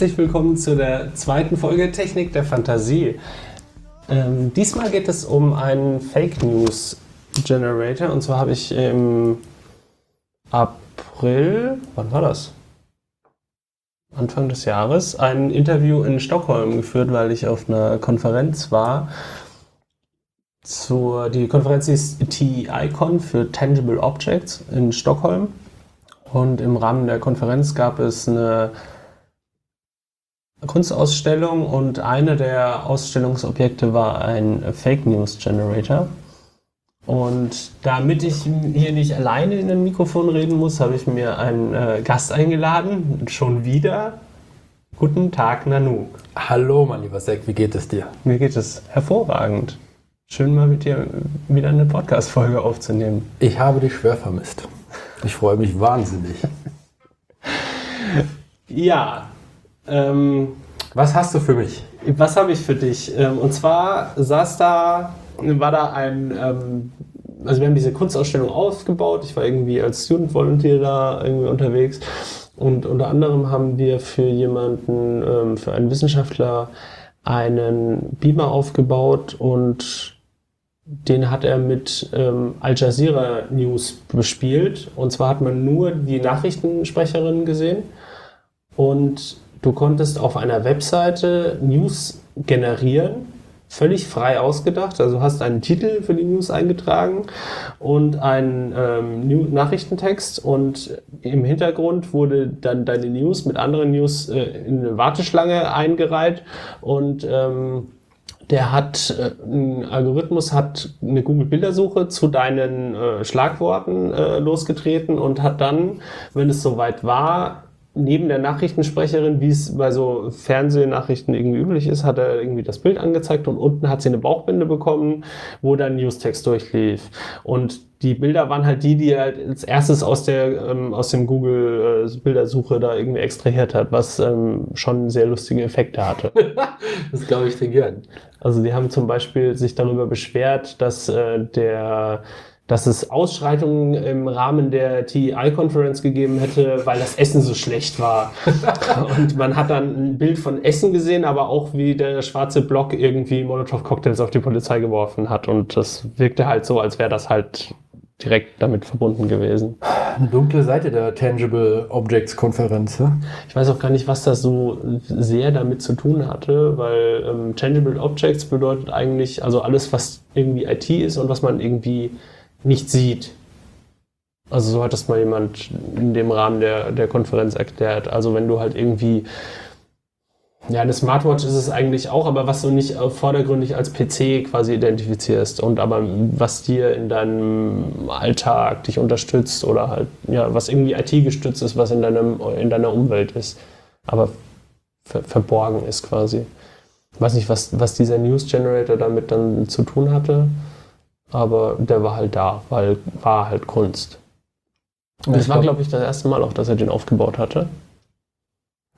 Herzlich willkommen zu der zweiten Folge Technik der Fantasie. Ähm, diesmal geht es um einen Fake News Generator und zwar habe ich im April, wann war das? Anfang des Jahres ein Interview in Stockholm geführt, weil ich auf einer Konferenz war. Zur, die Konferenz ist TEICON für Tangible Objects in Stockholm. Und im Rahmen der Konferenz gab es eine Kunstausstellung und eine der Ausstellungsobjekte war ein Fake News Generator. Und damit ich hier nicht alleine in ein Mikrofon reden muss, habe ich mir einen äh, Gast eingeladen. Schon wieder. Guten Tag, Nanu. Hallo, mein lieber Sek, wie geht es dir? Mir geht es hervorragend. Schön mal mit dir wieder eine Podcast-Folge aufzunehmen. Ich habe dich schwer vermisst. Ich freue mich wahnsinnig. ja. Ähm, was hast du für mich? Was habe ich für dich? Ähm, und zwar saß da, war da ein, ähm, also wir haben diese Kunstausstellung aufgebaut. Ich war irgendwie als Student Volunteer da irgendwie unterwegs. Und unter anderem haben wir für jemanden, ähm, für einen Wissenschaftler, einen Beamer aufgebaut und den hat er mit ähm, Al Jazeera News bespielt. Und zwar hat man nur die Nachrichtensprecherin gesehen. Und du konntest auf einer Webseite News generieren, völlig frei ausgedacht. Also hast einen Titel für die News eingetragen und einen ähm, Nachrichtentext und im Hintergrund wurde dann deine News mit anderen News äh, in eine Warteschlange eingereiht und ähm, der hat, äh, ein Algorithmus hat eine Google-Bildersuche zu deinen äh, Schlagworten äh, losgetreten und hat dann, wenn es soweit war, neben der Nachrichtensprecherin, wie es bei so Fernsehnachrichten irgendwie üblich ist, hat er irgendwie das Bild angezeigt und unten hat sie eine Bauchbinde bekommen, wo dann Newstext durchlief. Und die Bilder waren halt die, die er halt als erstes aus der ähm, aus dem Google äh, Bildersuche da irgendwie extrahiert hat, was ähm, schon sehr lustige Effekte hatte. das glaube ich dir gern. Also die haben zum Beispiel sich darüber beschwert, dass äh, der dass es Ausschreitungen im Rahmen der TEI-Conference gegeben hätte, weil das Essen so schlecht war. und man hat dann ein Bild von Essen gesehen, aber auch wie der schwarze Block irgendwie Molotow-Cocktails auf die Polizei geworfen hat. Und das wirkte halt so, als wäre das halt direkt damit verbunden gewesen. Eine dunkle Seite der Tangible Objects Konferenz. Ja? Ich weiß auch gar nicht, was das so sehr damit zu tun hatte, weil ähm, Tangible Objects bedeutet eigentlich also alles, was irgendwie IT ist und was man irgendwie nicht sieht. Also so hat das mal jemand in dem Rahmen der, der Konferenz erklärt. Also wenn du halt irgendwie, ja, eine Smartwatch ist es eigentlich auch, aber was du nicht vordergründig als PC quasi identifizierst und aber was dir in deinem Alltag dich unterstützt oder halt, ja, was irgendwie IT gestützt ist, was in, deinem, in deiner Umwelt ist, aber ver verborgen ist quasi. Ich weiß nicht, was, was dieser News Generator damit dann zu tun hatte aber der war halt da, weil war halt Kunst. Und das war, glaube ich, das erste Mal auch, dass er den aufgebaut hatte.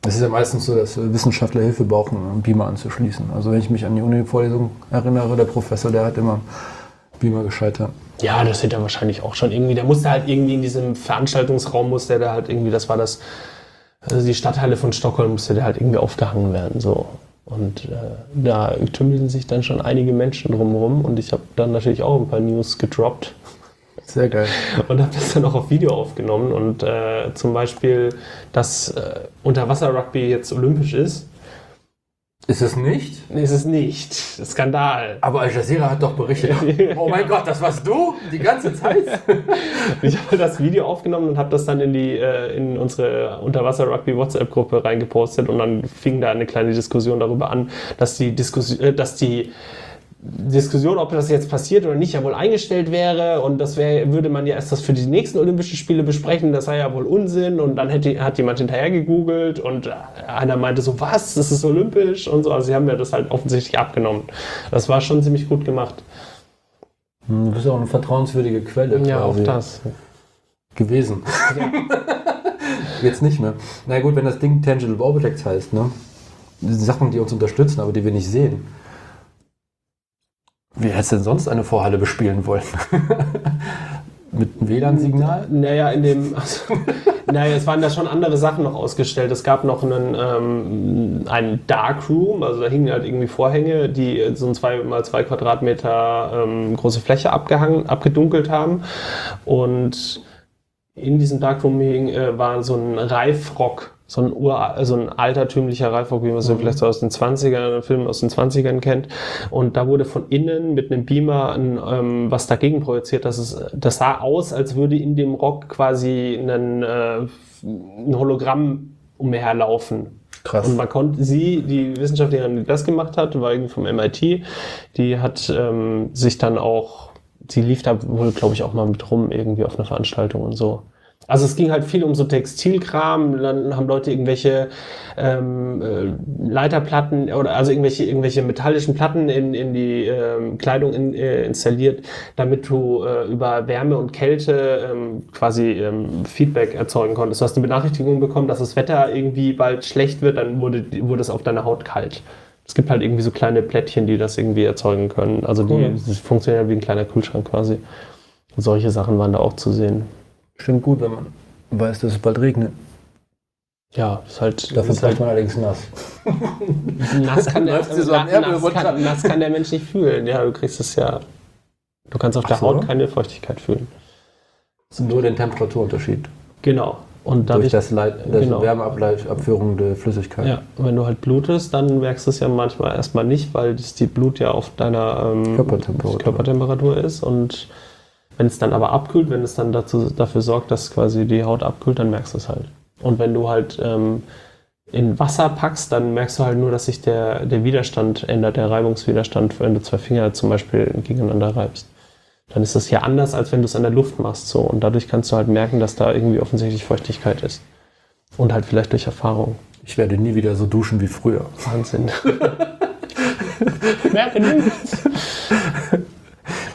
Es ist ja meistens so, dass Wissenschaftler Hilfe brauchen, um Beamer anzuschließen. Also wenn ich mich an die Uni-Vorlesung erinnere, der Professor, der hat immer Beamer gescheitert. Ja, das hätte er wahrscheinlich auch schon irgendwie. Der musste halt irgendwie in diesem Veranstaltungsraum, musste der halt irgendwie, das war das, also die Stadtteile von Stockholm musste der halt irgendwie aufgehangen werden. So. Und äh, da tümmeln sich dann schon einige Menschen drumherum und ich habe dann natürlich auch ein paar News gedroppt. Sehr geil. Und habe das dann auch auf Video aufgenommen und äh, zum Beispiel, dass äh, Unterwasser-Rugby jetzt olympisch ist ist es nicht? Nee, ist es nicht. Skandal. Aber Al Jazeera hat doch berichtet. oh mein Gott, das warst du die ganze Zeit? ich habe das Video aufgenommen und habe das dann in die äh, in unsere Unterwasser-Rugby-WhatsApp-Gruppe reingepostet und dann fing da eine kleine Diskussion darüber an, dass die Diskussion, äh, dass die Diskussion, ob das jetzt passiert oder nicht, ja wohl eingestellt wäre und das wäre, würde man ja erst das für die nächsten Olympischen Spiele besprechen, das sei ja wohl Unsinn und dann hätte, hat jemand hinterher gegoogelt und einer meinte so, was, das ist olympisch und so, also sie haben mir das halt offensichtlich abgenommen. Das war schon ziemlich gut gemacht. Hm, du bist auch eine vertrauenswürdige Quelle. Ja, auch das. Gewesen. Ja. Jetzt nicht mehr. Na gut, wenn das Ding Tangible Objects heißt, ne? Das sind Sachen, die uns unterstützen, aber die wir nicht sehen. Wie hättest du denn sonst eine Vorhalle bespielen wollen? Mit Ein WLAN-Signal? Naja, in dem. Also, naja, es waren da schon andere Sachen noch ausgestellt. Es gab noch einen, ähm, einen Darkroom, also da hingen halt irgendwie Vorhänge, die so ein 2 mal 2 Quadratmeter ähm, große Fläche abgehangen, abgedunkelt haben. Und in diesem Darkroom hing, äh, war so ein Reifrock so ein, Ur, so ein altertümlicher Reifrock, wie man es mhm. vielleicht so aus den 20ern, Filmen aus den 20ern kennt. Und da wurde von innen mit einem Beamer ein, ähm, was dagegen projiziert. Das, ist, das sah aus, als würde in dem Rock quasi ein, äh, ein Hologramm umherlaufen. Krass. Und man konnte sie, die Wissenschaftlerin, die das gemacht hat, war irgendwie vom MIT, die hat ähm, sich dann auch, sie lief da wohl, glaube ich, auch mal mit rum irgendwie auf einer Veranstaltung und so. Also es ging halt viel um so Textilkram, dann haben Leute irgendwelche ähm, äh, Leiterplatten oder also irgendwelche irgendwelche metallischen Platten in, in die ähm, Kleidung in, äh, installiert, damit du äh, über Wärme und Kälte ähm, quasi ähm, Feedback erzeugen konntest. Du hast eine Benachrichtigung bekommen, dass das Wetter irgendwie bald schlecht wird, dann wurde, wurde es auf deiner Haut kalt. Es gibt halt irgendwie so kleine Plättchen, die das irgendwie erzeugen können. Also die, cool. die funktionieren wie ein kleiner Kühlschrank quasi. Und solche Sachen waren da auch zu sehen. Stimmt gut, wenn man weiß, dass es bald regnet. Ja, ist halt. Dafür ist halt man allerdings nass. nass, kann der, so na, nass, kann, nass kann der Mensch nicht fühlen. Ja, du kriegst es ja. Du kannst auf der so. Haut keine Feuchtigkeit fühlen. Nur den Temperaturunterschied. Genau. Und dadurch, durch das, Leit, das genau. Wärmeabführung der Flüssigkeit. Ja, und wenn du halt blutest, dann merkst du es ja manchmal erstmal nicht, weil das die Blut ja auf deiner ähm, Körpertemperatur. Körpertemperatur ist und wenn es dann aber abkühlt, wenn es dann dazu, dafür sorgt, dass quasi die Haut abkühlt, dann merkst du es halt. Und wenn du halt ähm, in Wasser packst, dann merkst du halt nur, dass sich der, der Widerstand ändert, der Reibungswiderstand, wenn du zwei Finger zum Beispiel gegeneinander reibst. Dann ist das ja anders, als wenn du es an der Luft machst. So. Und dadurch kannst du halt merken, dass da irgendwie offensichtlich Feuchtigkeit ist. Und halt vielleicht durch Erfahrung. Ich werde nie wieder so duschen wie früher. Wahnsinn. Merke nichts.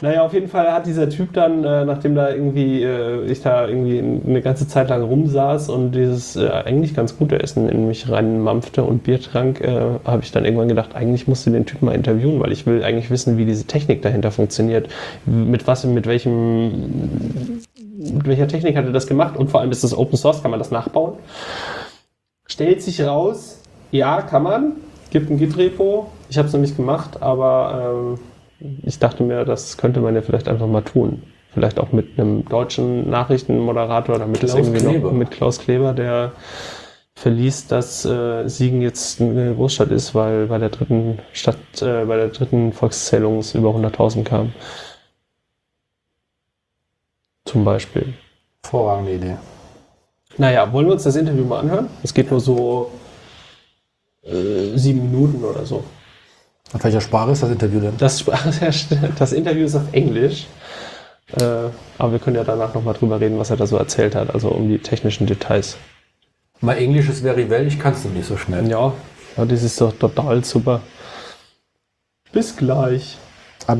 Naja, auf jeden Fall hat dieser Typ dann, äh, nachdem da irgendwie äh, ich da irgendwie eine ganze Zeit lang rumsaß und dieses äh, eigentlich ganz gute Essen in mich reinmampfte und Bier trank, äh, habe ich dann irgendwann gedacht, eigentlich musst du den Typ mal interviewen, weil ich will eigentlich wissen, wie diese Technik dahinter funktioniert. Mit was, mit welchem, mit welcher Technik hat er das gemacht und vor allem ist das Open Source, kann man das nachbauen? Stellt sich raus, ja, kann man, gibt ein Git-Repo. Ich habe es nämlich gemacht, aber ähm, ich dachte mir, das könnte man ja vielleicht einfach mal tun. Vielleicht auch mit einem deutschen Nachrichtenmoderator, damit Klaus es irgendwie Kleber. noch mit Klaus Kleber, der verließ, dass äh, Siegen jetzt eine Großstadt ist, weil bei der dritten Stadt, äh, bei der dritten Volkszählung es über 100.000 kam. Zum Beispiel. Vorragende Idee. Naja, wollen wir uns das Interview mal anhören? Es geht nur so äh, sieben Minuten oder so. Auf welcher Sprache ist das Interview denn? Das, das Interview ist auf Englisch. Äh, aber wir können ja danach nochmal drüber reden, was er da so erzählt hat, also um die technischen Details. Mein Englisch ist very well, ich kann es nicht so schnell. Ja, ja, das ist doch total super. Bis gleich. A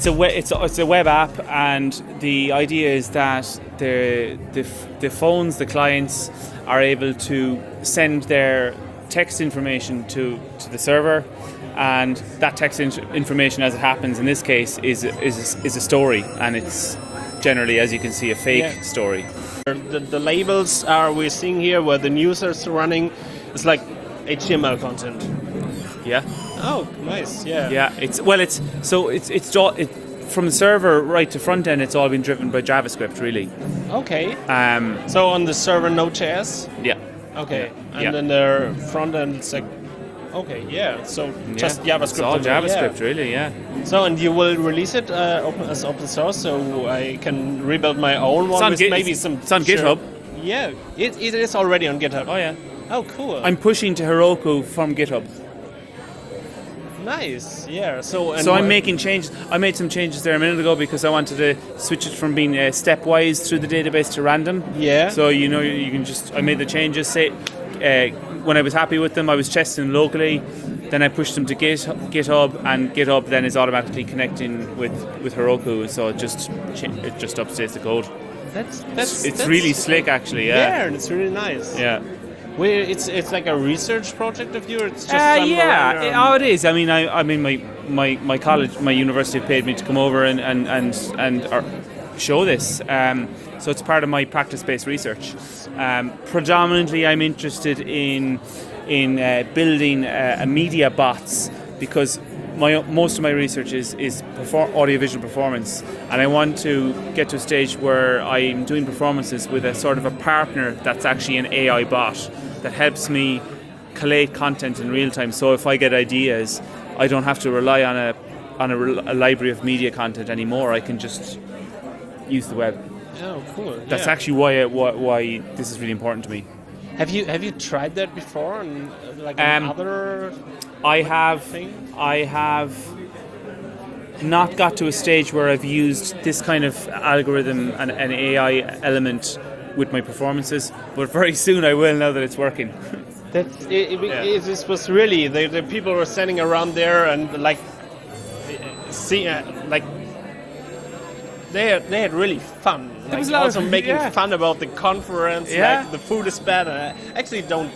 it's a it's a, it's a web app, and the idea is that the, the the phones, the clients, are able to send their text information to, to the server, and that text in- information, as it happens in this case, is is is a story, and it's generally, as you can see, a fake yeah. story. The, the labels are we're seeing here where the news is running. It's like HTML content. Yeah. Oh, nice. Yeah. Yeah. It's well. It's so it's it's it, from the server right to front end. It's all been driven by JavaScript, really. Okay. Um. So on the server Node.js. Yeah. Okay. Yeah. And yeah. then the front end, it's like. Okay. Yeah. So yeah. just JavaScript. It's all JavaScript, yeah. really. Yeah. So and you will release it uh, open, as open source, so I can rebuild my own one on with Git, maybe it's, some. It's on sure. GitHub. Yeah, it, it is already on GitHub. Oh yeah. Oh, cool. I'm pushing to Heroku from GitHub. Nice, yeah. So, so I'm making changes. I made some changes there a minute ago because I wanted to switch it from being uh, stepwise through the database to random. Yeah. So you know you can just I made the changes. Say uh, when I was happy with them, I was testing locally. then I pushed them to Git, GitHub, and GitHub then is automatically connecting with, with Heroku, so it just it just updates the code. That's that's It's that's- really slick, actually. Yeah, Yeah. and it's really nice. Yeah. Where it's it's like a research project of yours. It's just Uh, yeah, it- oh, it is. I mean, I, I mean, my, my, my college, my university paid me to come over and and and and uh, show this. Um, so it's part of my practice-based research. Um, predominantly, I'm interested in in uh, building uh, a media bots because my most of my research is is perfor- audiovisual performance, and I want to get to a stage where I'm doing performances with a sort of a partner that's actually an AI bot that helps me collate content in real time. So if I get ideas, I don't have to rely on a on a, a library of media content anymore. I can just use the web. Oh, cool. That's yeah. actually why, why why this is really important to me. Have you have you tried that before? And uh, like Um, other I have thing? I have not got to a stage where I've used this kind of algorithm and an AI element with my performances, but very soon I will now that it's working. That's it, it, Yeah. it- this was really the, the people were standing around there and like see uh, like they had, they had really fun. Like, was a lot also of- making yeah. fun about the conference. Yeah. Like the food is bad. And I actually don't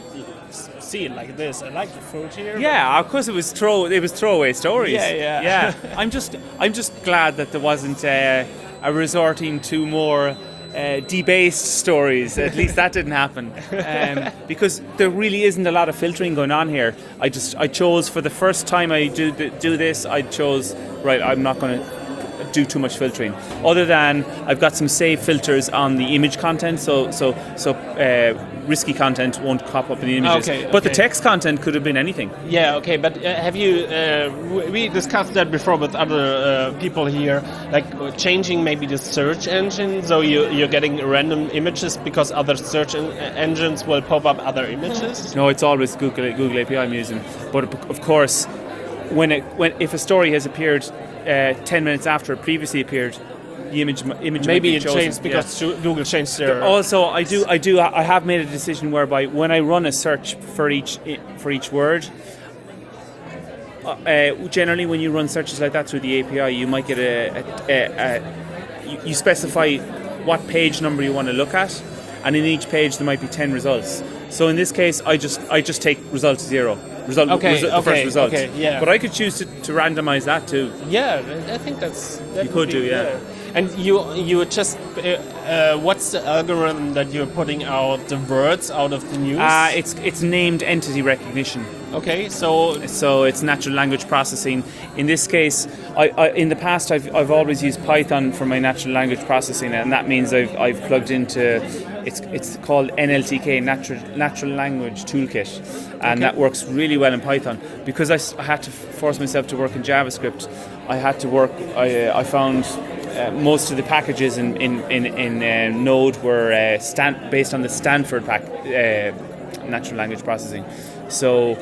see it like this. I like the food here. Yeah, of course it was throw it was throwaway stories. Yeah, yeah. yeah. I'm just I'm just glad that there wasn't uh, a resorting to more. Uh, debased stories. At least that didn't happen, um, because there really isn't a lot of filtering going on here. I just I chose for the first time I do do this. I chose right. I'm not going to do too much filtering. Other than I've got some save filters on the image content, so so so uh, risky content won't pop up in the images. Okay, But the text content could have been anything. Yeah, okay, but uh, have you? Uh, we discussed that before with other uh, people here, like uh, changing maybe the search engine, so you you're getting random images because other search en- engines will pop up other images. No, it's always Google Google API I'm using. But of course, when it when if a story has appeared uh, ten minutes after it previously appeared, the image image might Maybe be it chosen. changed because Ju- Google changed Yeah. their. Also, I do I do I have made a decision whereby when I run a search for each for each word. Uh, uh, generally, when you run searches like that through the API, you might get a, a, a, a you, specify what page number you want to look at, and in each page there might be ten results. So in this case, I just I just take result zero, result, Okay, resu- the first result. okay, yeah. But I could choose to, to randomize that too. Yeah, I think that's. That You could be- do, yeah. And you you just uh, uh, what's the algorithm that you're putting out the words out of the news? Uh, it's it's named entity recognition. okay, so so it's natural language processing. In this case, I, I, in the past I've, I've always used Python for my natural language processing, and that means I've, I've plugged into it's it's called NLTK Natural Natural Language Toolkit, and that works really well in Python. Because I had to force myself to work in JavaScript, I had to work. I, uh, I found. Uh, most of the packages in in in, in uh, Node were uh, stan- based on the Stanford pack, uh, natural language processing. So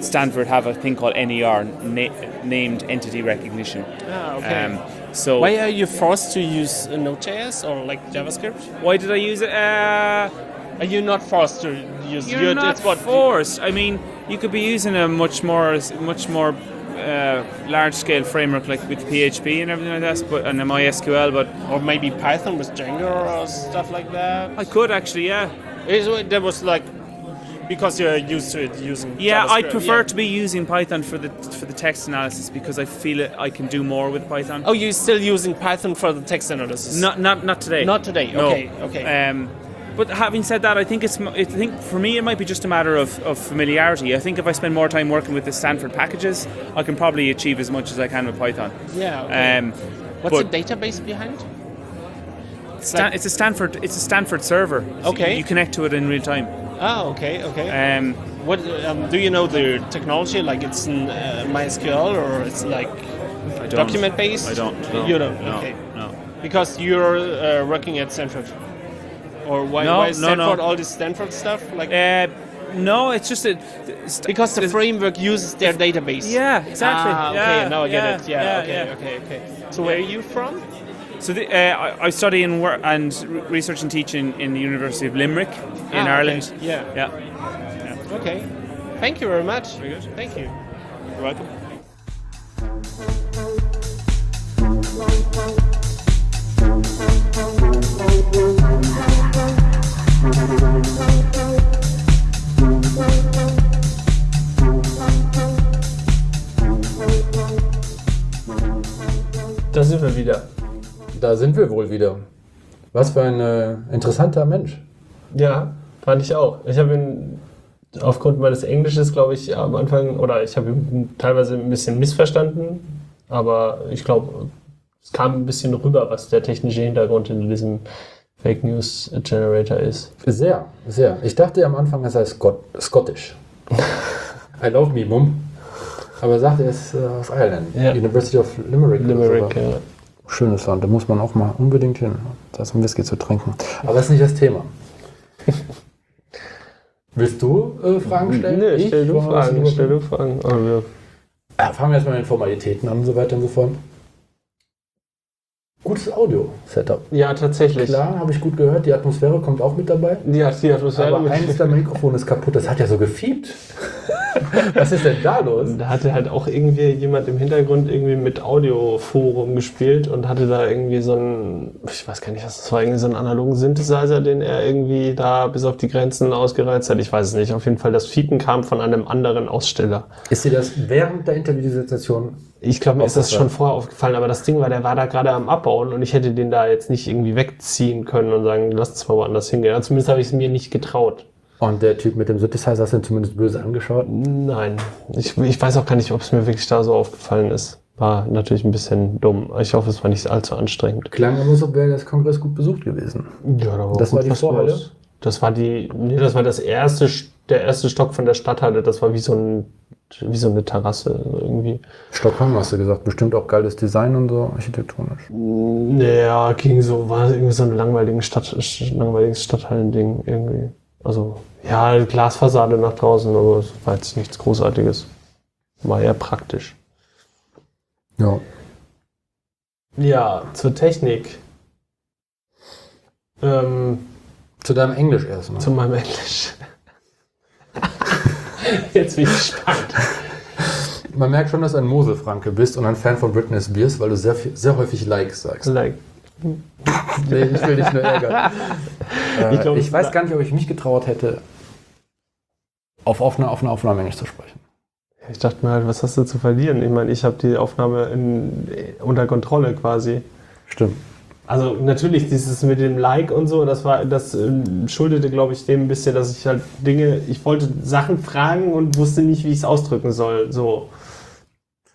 Stanford have a thing called NER, na- named entity recognition. ah, okay. Um, so Why are you forced to use Node.js or like JavaScript? why did I use it? Uh, Are you not forced to use? you're not it's what forced. I mean, you could be using a much more, much more uh, large-scale framework like with PHP and everything like that, but and MySQL. But or maybe Python with Django or stuff like that. I could actually, yeah, Is- That was like because you're used to it using. yeah. I prefer yeah. to be using Python for the for the text analysis because I feel it, I can do more with Python. Oh, you're still using Python for the text analysis? Not not not today. Not today, No. okay, okay. Um, but having said that, I think it's I think for me it might be just a matter of, of familiarity. I think if I spend more time working with the Stanford packages, I can probably achieve as much as I can with Python. Yeah. Okay. Um, What's the database behind? Stan- it's a Stanford it's a Stanford server. So Okay. you, you connect to it in real time. Oh, okay, okay. Um, what um, do you know the technology? Like it's in uh, MySQL or it's like document based? I don't. No, You don't. No, okay. no. Because you're uh, working at Stanford, or why, No, why is no, no. Stanford all this Stanford stuff? Like Uh, no, it's just a. because the framework uses their database. Yeah, exactly. Ah, okay, Yeah, now I get yeah, it. Yeah, yeah, okay, okay, okay. So where are you from? So the, uh, I, I study and work and re- research and teach in, in the University of Limerick in Ah, okay. Ireland. Yeah. Yeah. Okay. Thank you very much. Very good. Thank you. You're welcome. Da sind wir wieder. Da sind wir wohl wieder. Was für ein äh, interessanter Mensch. Ja, fand ich auch. Ich habe ihn aufgrund meines Englisches, glaube ich, am Anfang, oder ich habe ihn teilweise ein bisschen missverstanden, aber ich glaube, es kam ein bisschen rüber, was der technische Hintergrund in diesem Fake News Generator ist. Sehr, sehr. Ich dachte am Anfang, er sei Scott Scottish. I love me, Mum. Aber er sagte, er ist äh, aus Ireland. Ja. University of Limerick. Limerick, ja. Schönes Land, da muss man auch mal unbedingt hin. Da ist ein Whisky zu trinken. Aber das ist nicht das Thema. Willst du äh, Fragen stellen? Nee, stell du Wollen wir was Fragen, stell du Fragen. Oh, ja. Ja, fangen wir erstmal mit den Formalitäten an und so weiter und so fort. Gutes Audio-Setup. ja, tatsächlich. Klar, habe ich gut gehört. Die Atmosphäre kommt auch mit dabei. Ja, die Atmosphäre Aber eines der Mikrofone ist kaputt. Das hat ja so gefiebt. Was ist denn da los? Da hatte halt auch irgendwie jemand im Hintergrund irgendwie mit Audioforum gespielt und hatte da irgendwie so einen, ich weiß gar nicht, was das war, irgendwie so einen analogen Synthesizer, den er irgendwie da bis auf die Grenzen ausgereizt hat. Ich weiß es nicht. Auf jeden Fall, das Fiepen kam von einem anderen Aussteller. Ist dir das während der Interviewsituation Ich glaube, mir ist das schon vorher aufgefallen, aber das Ding war, der war da gerade am Abbauen und ich hätte den da jetzt nicht irgendwie wegziehen können und sagen, lass uns mal woanders hingehen. Ja, zumindest habe ich es mir nicht getraut. Und der Typ mit dem Synthesizer hast du ihn zumindest böse angeschaut. Nein, ich, ich weiß auch gar nicht, ob es mir wirklich da so aufgefallen ist. War natürlich ein bisschen dumm. Ich hoffe, es war nicht allzu anstrengend. Klang aber so, wäre das Kongress gut besucht gewesen. Ja, da Das war die Vorhalle? Das war die, nee, das war das erste, St- der erste Stock von der Stadthalle. Das war wie so ein, wie so eine Terrasse irgendwie. Stockholm hast du gesagt. Bestimmt auch geiles Design und so, architektonisch. Naja, ging so, war irgendwie so ein langweiliges Stadt, langweiliges Stadthallending irgendwie. Also, ja, Glasfassade nach draußen, aber es war jetzt nichts Großartiges. War eher praktisch. Ja. Ja, zur Technik. Ähm, Zu deinem Englisch erstmal. zu meinem Englisch. Jetzt bin ich gespannt. Man merkt schon, dass du ein Moselfranke bist und ein Fan von Britney Spears, weil du sehr, viel, sehr häufig Likes sagst. Like, Nee, ich will dich nur ärgern. äh, Ich ich, glaub, weiß gar nicht, ob ich mich getraut hätte, auf offene, offene Aufnahme Englisch zu sprechen. ich dachte mir halt, was hast du zu verlieren? Ich meine, ich habe die Aufnahme in, unter Kontrolle quasi. Stimmt. Also natürlich dieses mit dem Like und so, das war, das ähm, schuldete, glaube ich, dem ein bisschen, dass ich halt Dinge, ich wollte Sachen fragen und wusste nicht, wie ich es ausdrücken soll. So.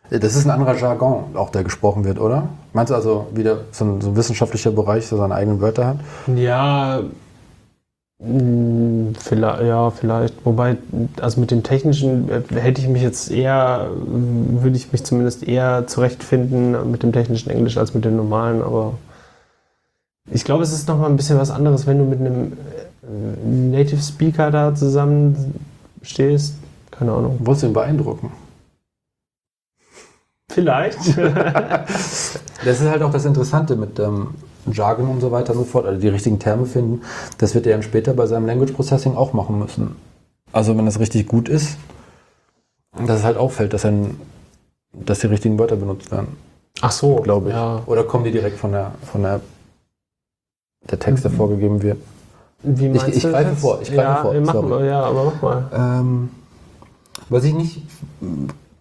Das ist ein anderer Jargon, auch der gesprochen wird, oder? Meinst du also wieder so ein, so ein wissenschaftlicher Bereich, der seine eigenen Wörter hat? Ja, mh, vielleicht, ja, vielleicht. Wobei, also mit dem Technischen äh, hätte ich mich jetzt eher, äh, würde ich mich zumindest eher zurechtfinden mit dem technischen Englisch als mit dem normalen, aber ich glaube, es ist nochmal ein bisschen was anderes, wenn du mit einem äh, Native Speaker da zusammen stehst. Keine Ahnung. Wolltest du ihn beeindrucken? Vielleicht. Das ist halt auch das Interessante mit ähm, Jargon und so weiter und so fort, also die richtigen Terme finden. Das wird er dann später bei seinem Language Processing auch machen müssen. Also wenn das richtig gut ist, dass es halt auffällt, dass, ein, dass die richtigen Wörter benutzt werden, Ach so, glaube ich. Ja. Oder kommen die direkt von der, von der, der Text, der vorgegeben wird? Wie Ich- meinst ich du das greife jetzt? vor, ich greife ja, vor, Mach sorry. mal, ja, aber mach mal. Ähm, was ich nicht,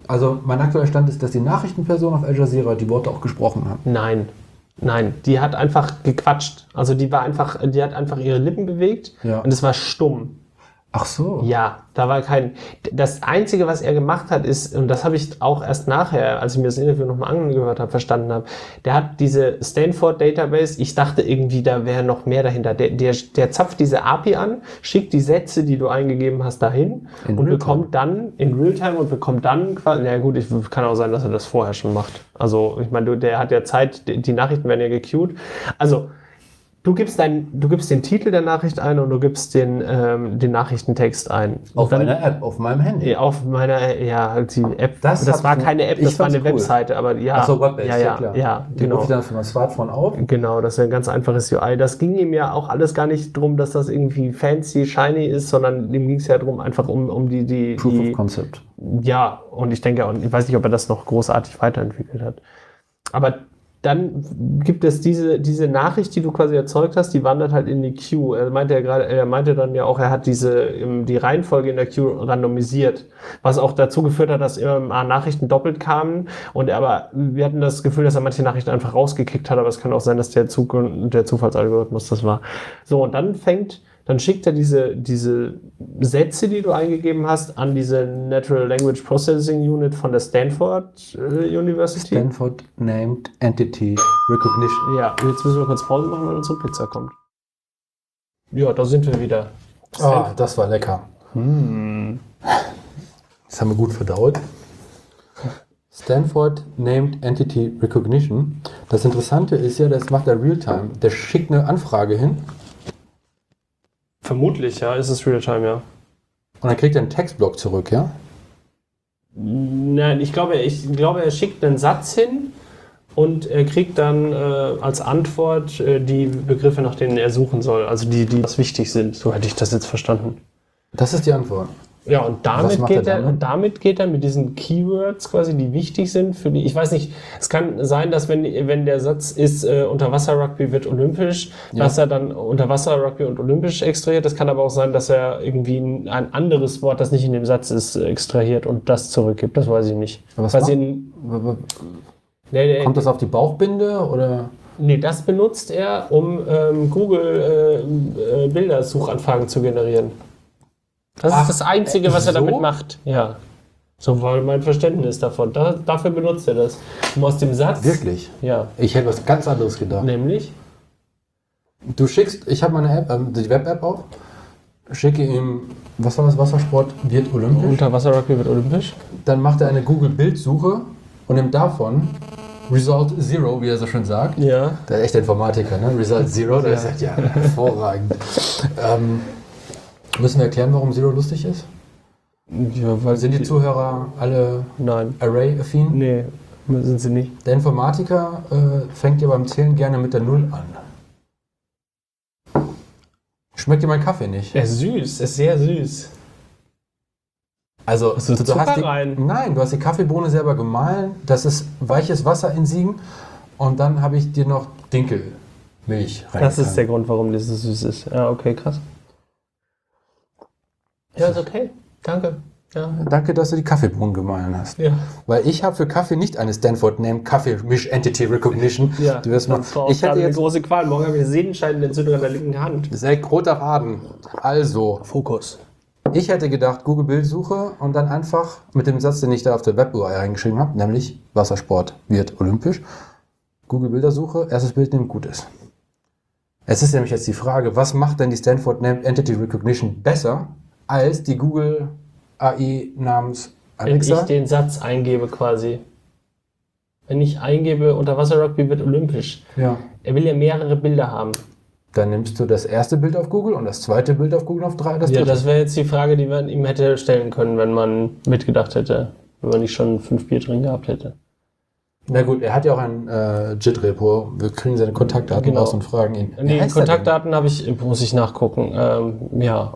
also mein aktueller Stand ist, dass die Nachrichtenperson auf Al Jazeera die Worte auch gesprochen hat. Nein. Nein, die hat einfach gequatscht. Also die war einfach, die hat einfach ihre Lippen bewegt Ja. und es war stumm. Ach so. Ja, da war kein. Das Einzige, was er gemacht hat, ist, und das habe ich auch erst nachher, als ich mir das Interview nochmal angehört habe, verstanden habe, der hat diese Stanford Database, ich dachte irgendwie, da wäre noch mehr dahinter. Der, der, der zapft diese API an, schickt die Sätze, die du eingegeben hast, dahin In und bekommt dann in Realtime und bekommt dann quasi, na gut, ich, kann auch sein, dass er das vorher schon macht. Also, ich meine, du- der hat ja Zeit, die die Nachrichten werden ja gequeued. Also, du gibst, dein, du gibst den Titel der Nachricht ein und du gibst den, ähm, den Nachrichtentext ein. Auf dann, einer App, auf meinem Handy. Ja, Auf meiner, ja, die App. Das Das, war keine App, das war eine cool. Webseite, aber ja. Achso, Webbase, ja, ja, ja, klar. ja, Die genau. dann für mein Smartphone auf. Genau, das ist ein ganz einfaches UI. Das ging ihm ja auch alles gar nicht drum, dass das irgendwie fancy, shiny ist, sondern ihm ging es ja darum, einfach um, um die, die, Proof die of Concept. ja, und ich denke, und ich weiß nicht, ob er das noch großartig weiterentwickelt hat. Aber dann gibt es diese, diese Nachricht, die du quasi erzeugt hast, die wandert halt in die Queue. Er meinte ja gerade, er meinte dann ja auch, er hat diese, ähm, die Reihenfolge in der Queue randomisiert, was auch dazu geführt hat, dass immer Nachrichten doppelt kamen. Und er aber, wir hatten das Gefühl, dass er manche Nachrichten einfach rausgekickt hat, aber es kann auch sein, dass der, Zug der Zufallsalgorithmus das war. So, und dann fängt, dann schickt er diese, diese Sätze, die du eingegeben hast, an diese Natural Language Processing Unit von der Stanford äh, University. Stanford Named Entity Recognition. ja, jetzt müssen wir kurz Pause machen, weil unsere Pizza kommt. Ja, da sind wir wieder. Ah, das war lecker. Das haben wir gut verdaut. Stanford Named Entity Recognition. Das Interessante ist ja, das macht er real-time. Der schickt eine Anfrage hin Vermutlich, ja, ist es Realtime, ja. und dann kriegt er einen Textblock zurück, ja? Nein, ich glaube, ich glaube, er schickt einen Satz hin und er kriegt dann äh, als Antwort äh, die Begriffe, nach denen er suchen soll. Also die, die was wichtig sind. So hätte ich das jetzt verstanden. Das ist die Antwort. Ja, und damit geht er er, damit? geht er mit diesen Keywords quasi, die wichtig sind für die. Ich weiß nicht, es kann sein, dass wenn, wenn der Satz ist, äh, Unterwasser-Rugby wird olympisch, Ja. dass er dann Unterwasser-Rugby und olympisch extrahiert. Das kann aber auch sein, dass er irgendwie ein, ein anderes Wort, das nicht in dem Satz ist, extrahiert und das zurückgibt. Das weiß ich nicht. Was Weil macht- sie in, W- w- nee, nee, Kommt das auf die Bauchbinde oder? nee, das benutzt er, um ähm, Google äh, äh, Bildersuchanfragen zu generieren. Das Ach, ist das Einzige, was er so? damit macht. Ja. So war mein Verständnis davon. Da, dafür benutzt er das. Um aus dem Satz. Wirklich? Ja. Ich hätte was ganz anderes gedacht. Nämlich. Du schickst, ich habe meine App, ähm, die Web-App auch, schicke ihm, was war das, Wassersport wird olympisch. Unterwasser-Rugby wird olympisch. Dann macht er eine Google-Bildsuche und nimmt davon Result Zero, wie er so schön sagt. Ja. Der ist echter Informatiker, ne? Result Zero, der Ja. sagt ja hervorragend. ähm, müssen wir erklären, warum Zero lustig ist? ja weil Sind die Zuhörer alle. Array-affin? Nee, sind sie nicht. Der Informatiker äh, fängt ja beim Zählen gerne mit der Null an. Schmeckt dir mein Kaffee nicht? Er ist süß, er ist sehr süß. Also, Hast du Zucker hast die, rein? Nein, du hast die Kaffeebohne selber gemahlen, das ist weiches Wasser in Siegen und dann habe ich dir noch Dinkelmilch rein. Das ist der Grund, warum das so süß ist. Ja, okay, krass. Ja, ist okay. Danke. Ja. Danke, dass du die Kaffeebohnen gemahlen hast. Ja. Weil ich habe für Kaffee nicht eine Stanford Name Kaffee Misch Entity Recognition. Ja, du wirst mal, ich gerade hätte eine jetzt große Qual. Morgen habe ich eine Sehnenscheidenentzündung an der linken Hand. sehr roter Faden. Also, Fokus. ich hätte gedacht, Google Bildsuche und dann einfach mit dem Satz, den ich da auf der Web-URL reingeschrieben habe, nämlich Wassersport wird olympisch. Google Bildersuche, erstes Bild nehmen, gut ist. Es ist nämlich jetzt die Frage, was macht denn die Stanford Named Entity Recognition besser als die Google AI namens Wenn ich Alexa? den Satz eingebe quasi. Wenn ich eingebe, Unterwasser-Rugby wird olympisch. Ja. Er will ja mehrere Bilder haben. Dann nimmst du das erste Bild auf Google und das zweite Bild auf Google auf drei, das Ja, dritte. das wäre jetzt die Frage, die man ihm hätte stellen können, wenn man mitgedacht hätte. Wenn man nicht schon fünf Bier drin gehabt hätte. Na gut, er hat ja auch ein äh, JIT-Repo. Wir kriegen seine Kontaktdaten Genau. raus und fragen ihn. Die? Kontaktdaten habe ich, muss ich nachgucken. Ähm, ja,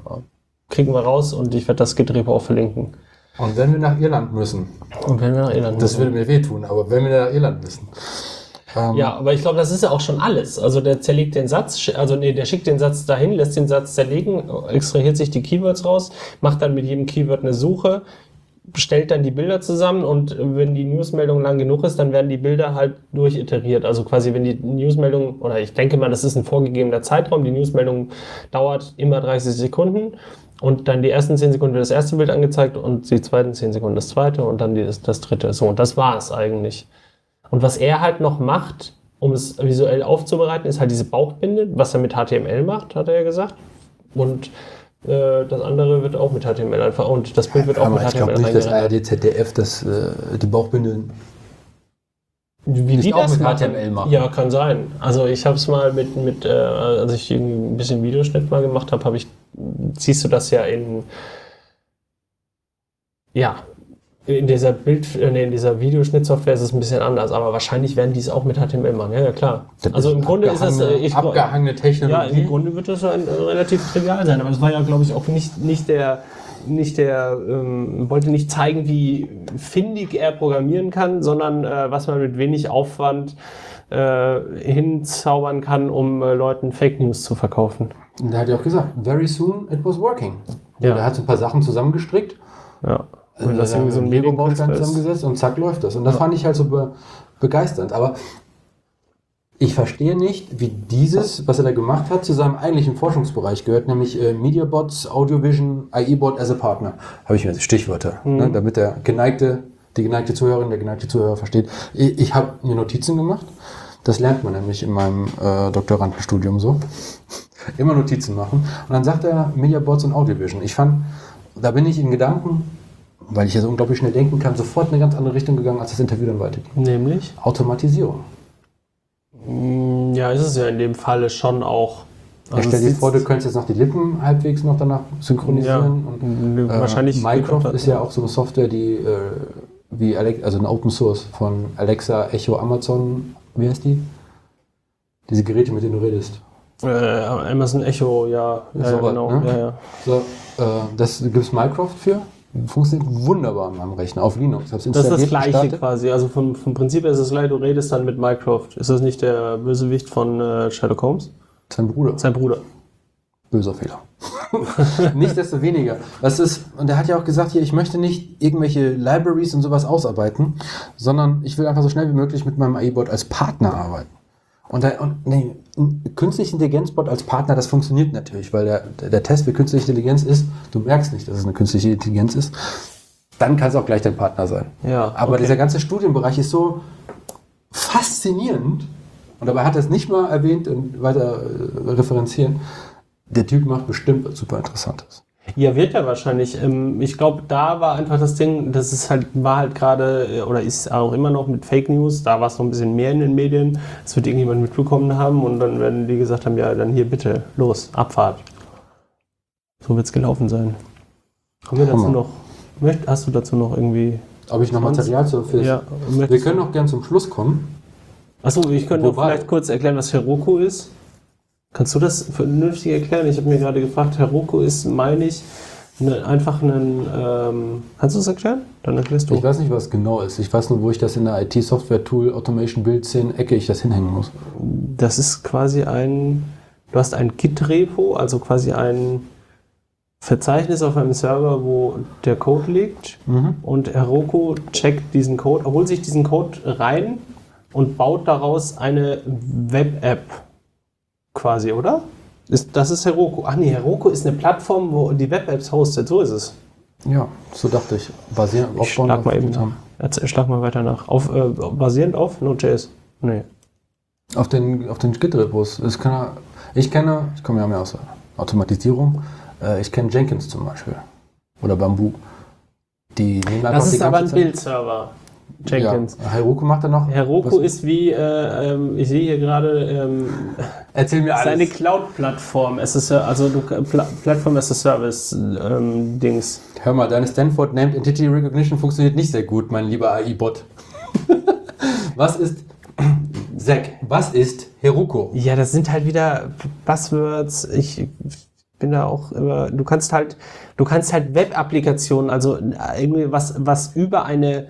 kriegen wir raus und ich werde das Git-Repo auch verlinken. Und wenn wir nach Irland müssen, Und wenn wir nach Irland das müssen. würde mir wehtun, aber wenn wir nach Irland müssen. Ähm, Ja, aber ich glaube, das ist ja auch schon alles. Also der zerlegt den Satz, also nee, der schickt den Satz dahin, lässt den Satz zerlegen, extrahiert sich die Keywords raus, macht dann mit jedem Keyword eine Suche, stellt dann die Bilder zusammen und wenn die Newsmeldung lang genug ist, dann werden die Bilder halt durchiteriert. Also quasi, wenn die Newsmeldung, oder ich denke mal, das ist ein vorgegebener Zeitraum, die Newsmeldung dauert immer 30 Sekunden und dann die ersten 10 Sekunden wird das erste Bild angezeigt und die zweiten 10 Sekunden das zweite und dann die, das dritte. So, und das war es eigentlich. Und was er halt noch macht, um es visuell aufzubereiten, ist halt diese Bauchbinde, was er mit HTML macht, hat er ja gesagt. Und äh, das andere wird auch mit HTML einfach. Und das Bild wird auch aber mit ich glaube HTML nicht, dass. ARD, ZDF das, äh, die Bauchbinde Wie die auch das mit? HTML machen. Ja, kann sein. Also ich habe es mal mit, mit äh, als ich ein bisschen Videoschnitt mal gemacht habe, habe ich, siehst du das ja in, ja, in dieser Bild, in dieser Videoschnittsoftware ist es ein bisschen anders, aber wahrscheinlich werden die es auch mit HTML machen. Ja, ja klar. Also im Grunde ist das, äh, ich, abgehangene ja, Technologie. im Grunde wird das ein, äh, relativ trivial sein, aber es war ja, glaube ich, auch nicht, nicht der, nicht der, ähm, wollte nicht zeigen, wie findig er programmieren kann, sondern äh, was man mit wenig Aufwand äh, hinzaubern kann, um äh, Leuten Fake News zu verkaufen. Und der hat ja auch gesagt, very soon it was working. Ja. Ja. Der hat so ein paar Sachen zusammengestrickt, Ja. Und äh, das irgendwie so ein Lego-Baustein zusammengesetzt und zack läuft das. Und das fand ich halt so be begeisternd. Aber ich verstehe nicht, wie dieses, was er da gemacht hat, zu seinem eigentlichen Forschungsbereich gehört, nämlich äh, Mediabots, Audiovision, AI-Bot as a Partner. Habe ich mir Stichwörter, ne, damit der geneigte, die geneigte Zuhörerin, der geneigte Zuhörer versteht. Ich, ich habe mir Notizen gemacht. Das lernt man nämlich in meinem äh, Doktorandenstudium so. Immer Notizen machen. Und dann sagt er Mediabots und Audiovision. Ich fand, da bin ich in Gedanken, weil ich ja so unglaublich schnell denken kann, sofort in eine ganz andere Richtung gegangen, als das Interview dann weiterging. Nämlich? Automatisierung. Mm, Ja, ist es ja in dem Falle schon auch. Ja, stell dir Also vor, du könntest jetzt noch die Lippen halbwegs noch danach synchronisieren. Ja, und, nö, wahrscheinlich- Minecraft ist ja auch so eine Software, die äh, wie Alex, also eine Open Source von Alexa, Echo, Amazon, wie heißt die? Diese Geräte, mit denen du redest. Äh, Amazon Echo, ja, ja, So ja genau. ne? Ja, ja. So, äh, das gibt es Minecraft für. Funktioniert wunderbar an meinem Rechner auf Linux. Das ist das gleiche gestartet. quasi. Also vom, vom Prinzip her ist es gleich, du redest dann mit Mycroft. Ist das nicht der Bösewicht von äh, Sherlock Holmes? Sein Bruder. Sein Bruder. Böser Fehler. Nichtsdestoweniger. Das ist, und er hat ja auch gesagt, hier, ich möchte nicht irgendwelche Libraries und sowas ausarbeiten, sondern ich will einfach so schnell wie möglich mit meinem AI-Bot als Partner arbeiten. Und, da, und nee, ein künstliche Intelligenzbot als Partner, das funktioniert natürlich, weil der, der, der Test für künstliche Intelligenz ist, du merkst nicht, dass es eine künstliche Intelligenz ist, dann kann es auch gleich dein Partner sein. Ja, Aber okay. dieser ganze Studienbereich ist so faszinierend und dabei hat er es nicht mal erwähnt und weiter äh, referenzieren. Der Typ macht bestimmt was super Interessantes. Ja, wird er wahrscheinlich. Ähm, Ich glaube, da war einfach das Ding, das ist halt, war halt gerade, äh, oder ist auch immer noch mit Fake News, da war es noch ein bisschen mehr in den Medien. Das wird irgendjemand mitbekommen haben und dann werden die gesagt haben, ja, dann hier bitte, los, Abfahrt. So wird es gelaufen sein. Haben wir dazu noch, hast du dazu noch irgendwie, Ob ich noch Material zur für ja, Wir können noch gern zum Schluss kommen. Achso, ich könnte noch vielleicht kurz erklären, was Heroku ist. Kannst du das vernünftig erklären? Ich habe mir gerade gefragt, Heroku ist, meine ich, ne, einfach ein. Ähm, kannst du es erklären? Dann erklärst du. Ich weiß nicht, was genau ist. Ich weiß nur, wo ich das in der IT-Software-Tool Automation Build 10 Ecke ich das hinhängen muss. Das ist quasi ein. Du hast ein Git-Repo, also quasi ein Verzeichnis auf einem Server, wo der Code liegt. Und Heroku checkt diesen Code, holt sich diesen Code rein und baut daraus eine Web-App quasi, oder? Ist, das ist Heroku. Ach nee, Heroku ist eine Plattform, wo die Web-Apps hostet. So ist es. Ja, so dachte ich. Basierend Ich schlag mal eben nach. Erzähl- Schlag mal weiter nach. Auf, äh, basierend auf Node.js. Nee. Auf den, auf den Git-Repos. Ich kenne, ich komme ja mehr aus der Automatisierung, äh, ich kenne Jenkins zum Beispiel. Oder Bamboo. Die nehmen einfach Das die ist aber ein Bildserver. Jenkins. Ja, Heroku macht er noch. Heroku Was- ist wie, äh, ähm, ich sehe hier gerade, ähm, Erzähl mir ist eine alles. Cloud-Plattform, a Ser- also du, Pla Plattform as a Service ähm, Dings. Hör mal, deine Stanford Named Entity Recognition funktioniert nicht sehr gut, mein lieber AI-Bot. was ist, Zack, was ist Heroku? Ja, das sind halt wieder Buzzwords. Ich bin da auch immer, du kannst halt, du kannst halt Web-Applikationen, also irgendwie was, was über eine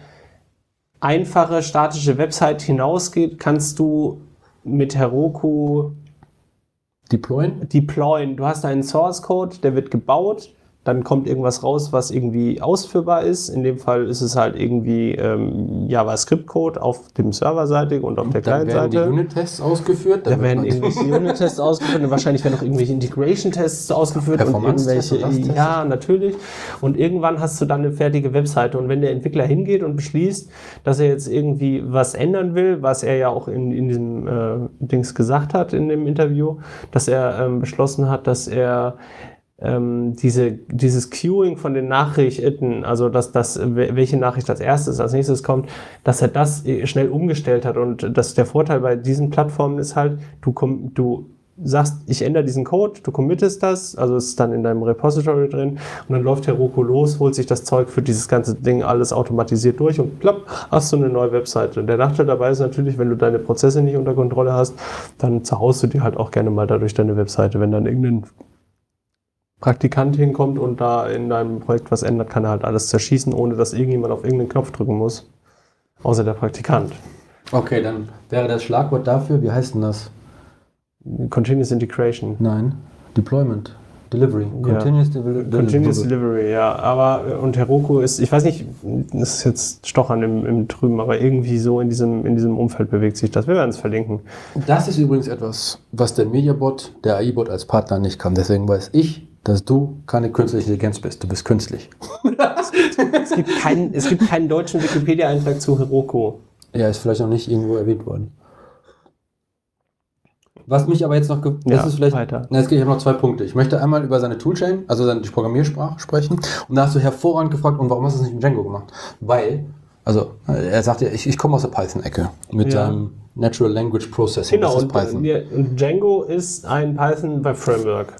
einfache statische Website hinausgeht, kannst du mit Heroku Deployen? deployen. Du hast einen Source Code, der wird gebaut, dann kommt irgendwas raus, was irgendwie ausführbar ist. In dem Fall ist es halt irgendwie ähm, JavaScript-Code auf dem Serverseitig und auf der Dann werden die Client-Seite. Unit-Tests ausgeführt. Da damit werden irgendwelche Unit-Tests ausgeführt und wahrscheinlich werden auch irgendwelche Integration-Tests ausgeführt und irgendwelche. und? Ja, natürlich. Und irgendwann hast du dann eine fertige Webseite. Und wenn der Entwickler hingeht und beschließt, dass er jetzt irgendwie was ändern will, was er ja auch in, in diesem äh, Dings gesagt hat in dem Interview, dass er ähm, beschlossen hat, dass er ähm, diese, dieses Queuing von den Nachrichten, also dass das, welche Nachricht als erstes, als nächstes kommt, dass er das schnell umgestellt hat. Und dass der Vorteil bei diesen Plattformen ist halt, du, komm, du sagst, ich ändere diesen Code, du committest das, also es ist dann in deinem Repository drin und dann läuft Heroku los, holt sich das Zeug für dieses ganze Ding alles automatisiert durch und klapp, hast du eine neue Webseite. Und der Nachteil dabei ist natürlich, wenn du deine Prozesse nicht unter Kontrolle hast, dann zerhaust du dir halt auch gerne mal dadurch deine Webseite. Wenn dann irgendein Praktikant hinkommt und da in deinem Projekt was ändert, kann er halt alles zerschießen, ohne dass irgendjemand auf irgendeinen Knopf drücken muss. Außer der Praktikant. Okay, dann wäre das Schlagwort dafür, wie heißt denn das? Continuous Integration. Nein, Deployment. Delivery. Continuous, ja. Deli Continuous Delivery, ja. Aber, und Heroku ist, ich weiß nicht, das ist jetzt Stochern im, im Trüben, aber irgendwie so in diesem, in diesem Umfeld bewegt sich das. Wir werden es verlinken. Das ist übrigens etwas, was der Mediabot, der AI-Bot als Partner nicht kann. Deswegen weiß ich, dass du keine künstliche Intelligenz bist. Du bist künstlich. es, gibt keinen, es gibt keinen deutschen Wikipedia-Eintrag zu Heroku. Ja, ist vielleicht noch nicht irgendwo erwähnt worden. Was mich aber jetzt noch, das ja, ist vielleicht, weiter. Na, geht, ich habe noch zwei Punkte. Ich möchte einmal über seine Toolchain, also seine Programmiersprache sprechen. Und da hast du hervorragend gefragt, und warum hast du das nicht mit Django gemacht? Weil, also, er sagt ja, ich, ich komme aus der Python-Ecke mit Ja. seinem Natural Language Processing. Genau, das ist und, Python. ja, und Django ist ein Python Web Framework.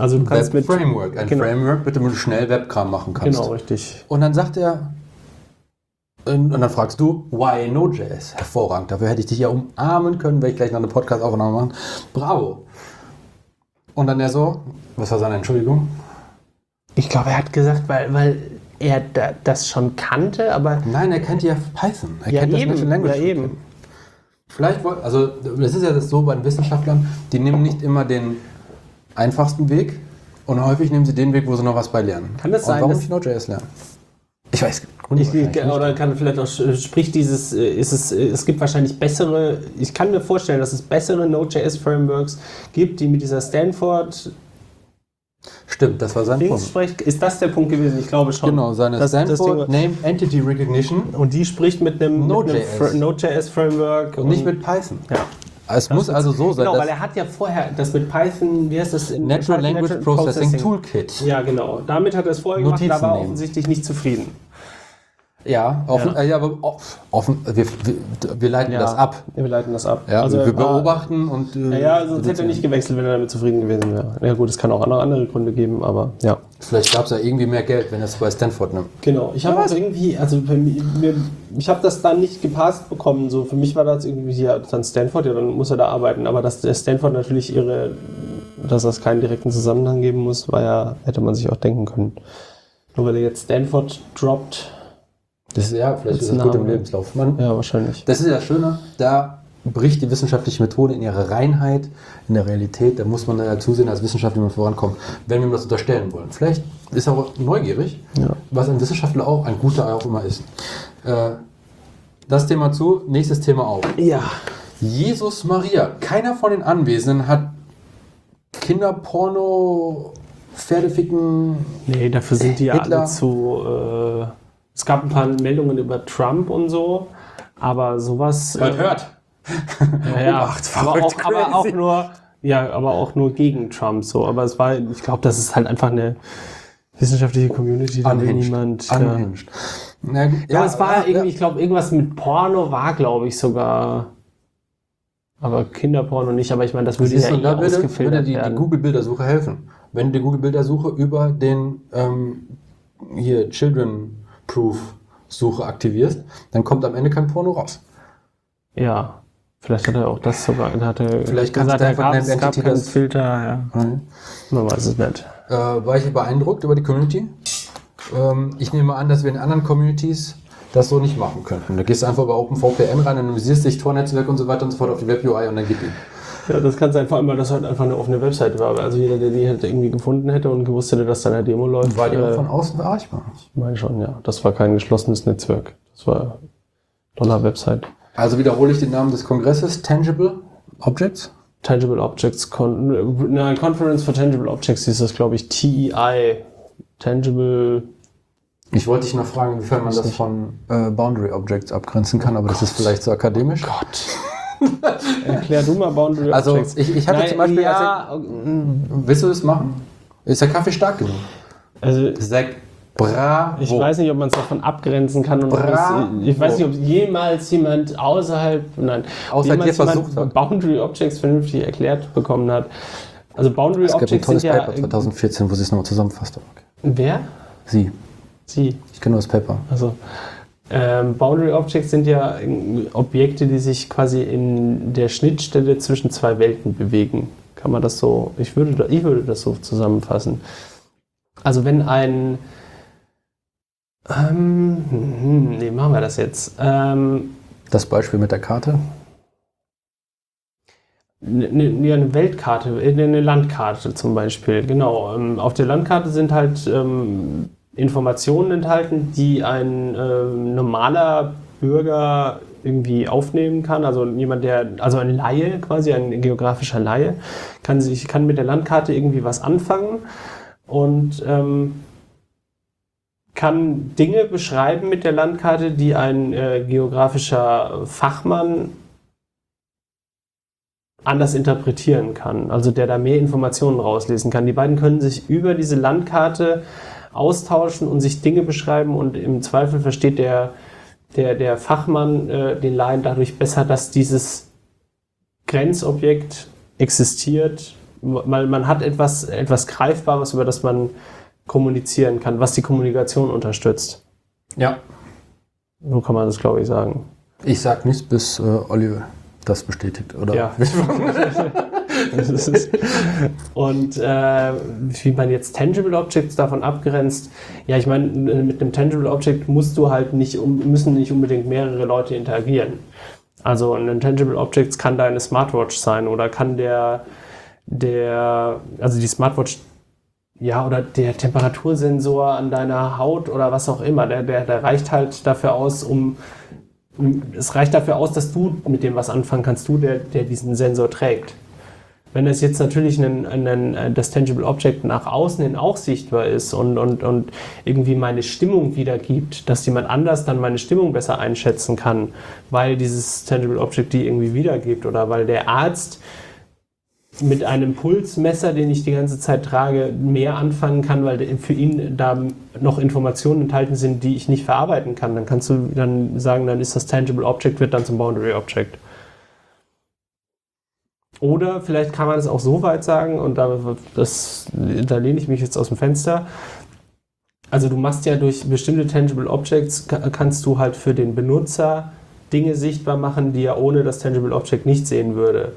Also du kannst Web mit Framework, ein genau, Framework, mit dem du schnell Webkram machen kannst. Genau, richtig. Und dann sagt er, und dann fragst du, why Node.js? Hervorragend. Dafür hätte ich dich ja umarmen können, wenn ich gleich noch eine Podcast-Aufnahme machen. Bravo. Und dann er so, was war seine Entschuldigung? Ich glaube, er hat gesagt, weil, weil er da, das schon kannte, aber Nein, er kennt ja Python. Er ja kennt eben, das Natural Language. ja eben. Vielleicht also das ist ja das so bei den Wissenschaftlern, die nehmen nicht immer den einfachsten Weg und häufig nehmen sie den Weg, wo sie noch was bei lernen. Kann das und sein, warum nicht Node.js lernen? Ich weiß, Gründe Ich, oder kann vielleicht auch, sprich dieses, äh, ist es, äh, es gibt wahrscheinlich bessere, ich kann mir vorstellen, dass es bessere Node.js-Frameworks gibt, die mit dieser Stanford Stimmt, das war sein Punkt. spricht. Ist das der Punkt gewesen? Ich glaube schon. Genau, seine Das- das Stanford Ding- Name Entity Recognition Und die spricht mit einem mit Node.js-Framework. und nicht mit Python. Ja. Es muss also so sein, Genau, weil er hat ja vorher das mit Python, wie heißt das? Natural Language Processing Toolkit. Ja, genau. Damit hat er es vorher gemacht, da Notizen war er nehmen. offensichtlich nicht zufrieden. Ja, offen, Ja. Äh, ja aber off- offen, wir, wir, wir leiten das ab. Wir leiten das ab. Ja, also wir er war- beobachten und. äh, Ja, ja, sonst hätte er nicht gewechselt, wenn er damit zufrieden gewesen wäre. Ja gut, es kann auch andere, andere Gründe geben, aber ja. Vielleicht gab es ja irgendwie mehr Geld, wenn er es bei Stanford nimmt. Genau, ich habe auch irgendwie, also mir, ich habe das dann nicht gepasst bekommen. So für mich war das irgendwie ja dann Stanford, ja dann muss er da arbeiten. Aber dass der Stanford natürlich ihre, dass das keinen direkten Zusammenhang geben muss, war ja hätte man sich auch denken können. Nur weil er jetzt Stanford droppt, Das ist ja, vielleicht ist das gut im. Lebenslauf. Man, ja wahrscheinlich. Das ist ja das Schöne, da bricht die wissenschaftliche Methode in ihrer Reinheit, in der Realität. Da muss man ja zusehen als Wissenschaftler, wie man vorankommt, wenn wir ihm das unterstellen wollen. Vielleicht ist er auch neugierig, Ja. was ein Wissenschaftler auch, ein guter auch immer ist. Äh, das Thema zu, nächstes Thema auf. Ja. Jesus Maria. Keiner von den Anwesenden hat Kinderporno, Pferdeficken. Nee, dafür sind die Hitler. alle zu. Äh, es gab ein paar Meldungen über Trump und so, aber sowas. Hört, äh, hört. Ja, ja. Obacht, aber, auch, aber auch nur, ja, aber auch nur gegen Trump so. Aber es war, ich glaube, das ist halt einfach eine wissenschaftliche Community, da will niemand. Ja. Unhinged. Na, ja, es war ja, irgendwie, ich glaube, irgendwas mit Porno war, glaube ich, sogar. Aber Kinderporno nicht, aber ich meine, das würde Siehst ja du, eh da würde, würde die, die. Google-Bildersuche helfen. Wenn die Google-Bildersuche über den ähm, hier Children-Proof-Suche aktivierst, dann kommt am Ende kein Porno raus. ja, vielleicht hat er auch das sogar, hat er Vielleicht kannst gesagt, du einfach eine Entity keinen Filter, ja. Man weiß es nicht. Äh, war ich beeindruckt über die Community. Ähm, ich nehme an, dass wir in anderen Communities das so nicht machen könnten. Da gehst du einfach über OpenVPN rein, anonymisierst dich, Tor-Netzwerk und so weiter und so fort auf die Web-UI und dann geht die. Ja, das kann sein, vor allem, weil das halt einfach eine offene Webseite war. Also jeder, der die halt irgendwie gefunden hätte und gewusst hätte, dass da eine Demo läuft, War die auch äh, von außen erreichbar? ich meine schon, ja. Das war kein geschlossenes Netzwerk. Das war Dollar-Website. Also wiederhole ich den Namen des Kongresses, Tangible Objects. Tangible Objects, Con nein, Conference for Tangible Objects hieß das, glaube ich, TEI. Tangible, Ich wollte dich noch fragen, inwiefern man das von äh, Boundary Objects abgrenzen kann, aber das ist vielleicht zu akademisch. Gott. Erklär du mal Boundary Also, Objects. ich- ich hatte Nein, zum Beispiel, ja, Willst du das machen? Ist der Kaffee stark genug? Also Zack, bravo. ich weiß nicht, ob man es davon abgrenzen kann. Und es, ich weiß nicht, ob jemals jemand außerhalb, nein, Außer jemals dir versucht jemand hat. Boundary Objects vernünftig erklärt bekommen hat. Also Boundary es gab ein Objects tolles sind ja. Paper 2014, wo sie es nochmal zusammenfasst. Okay. Wer? Sie. Sie. Ich kenne nur das Paper. Also ähm, Boundary Objects sind ja Objekte, die sich quasi in der Schnittstelle zwischen zwei Welten bewegen. Kann man das so, ich würde, ich würde das so zusammenfassen. Also wenn ein, ähm, hm, wie machen wir das jetzt? Ähm, Das Beispiel mit der Karte. eine, eine eine Weltkarte, äh, eine Landkarte zum Beispiel, genau. Ähm, Auf der Landkarte sind halt ähm, Informationen enthalten, die ein ähm, normaler Bürger irgendwie aufnehmen kann. Also jemand, der, also ein Laie quasi, ein geografischer Laie, kann sich, kann mit der Landkarte irgendwie was anfangen und ähm, kann Dinge beschreiben mit der Landkarte, die ein äh, geografischer Fachmann anders interpretieren kann, also der da mehr Informationen rauslesen kann. Die beiden können sich über diese Landkarte austauschen und sich Dinge beschreiben und im Zweifel versteht der, der, der Fachmann äh, den Laien dadurch besser, dass dieses Grenzobjekt existiert, weil man hat etwas, etwas Greifbares, über das man kommunizieren kann, was die Kommunikation unterstützt. Ja. So kann man das, glaube ich, sagen. Ich sag nichts, bis äh, Oliver das bestätigt. Oder? Ja. Und äh, wie man jetzt Tangible Objects davon abgrenzt, ja, ich meine, mit einem Tangible Object musst du halt nicht, müssen nicht unbedingt mehrere Leute interagieren. Also ein Tangible Objects kann deine Smartwatch sein oder kann der, der, also die Smartwatch, ja, oder der Temperatursensor an deiner Haut oder was auch immer, der, der, der reicht halt dafür aus, um es reicht dafür aus, dass du mit dem was anfangen kannst, du, der, der diesen Sensor trägt. Wenn das jetzt natürlich ein, ein, ein, das Tangible Object nach außen hin auch sichtbar ist und, und, und irgendwie meine Stimmung wiedergibt, dass jemand anders dann meine Stimmung besser einschätzen kann, weil dieses Tangible Object die irgendwie wiedergibt oder weil der Arzt mit einem Pulsmesser, den ich die ganze Zeit trage, mehr anfangen kann, weil für ihn da noch Informationen enthalten sind, die ich nicht verarbeiten kann. Dann kannst du dann sagen, dann ist das Tangible Object, wird dann zum Boundary Object. Oder vielleicht kann man es auch so weit sagen, und da, das, da lehne ich mich jetzt aus dem Fenster. Also du machst ja durch bestimmte Tangible Objects, ka- kannst du halt für den Benutzer Dinge sichtbar machen, die er ohne das Tangible Object nicht sehen würde.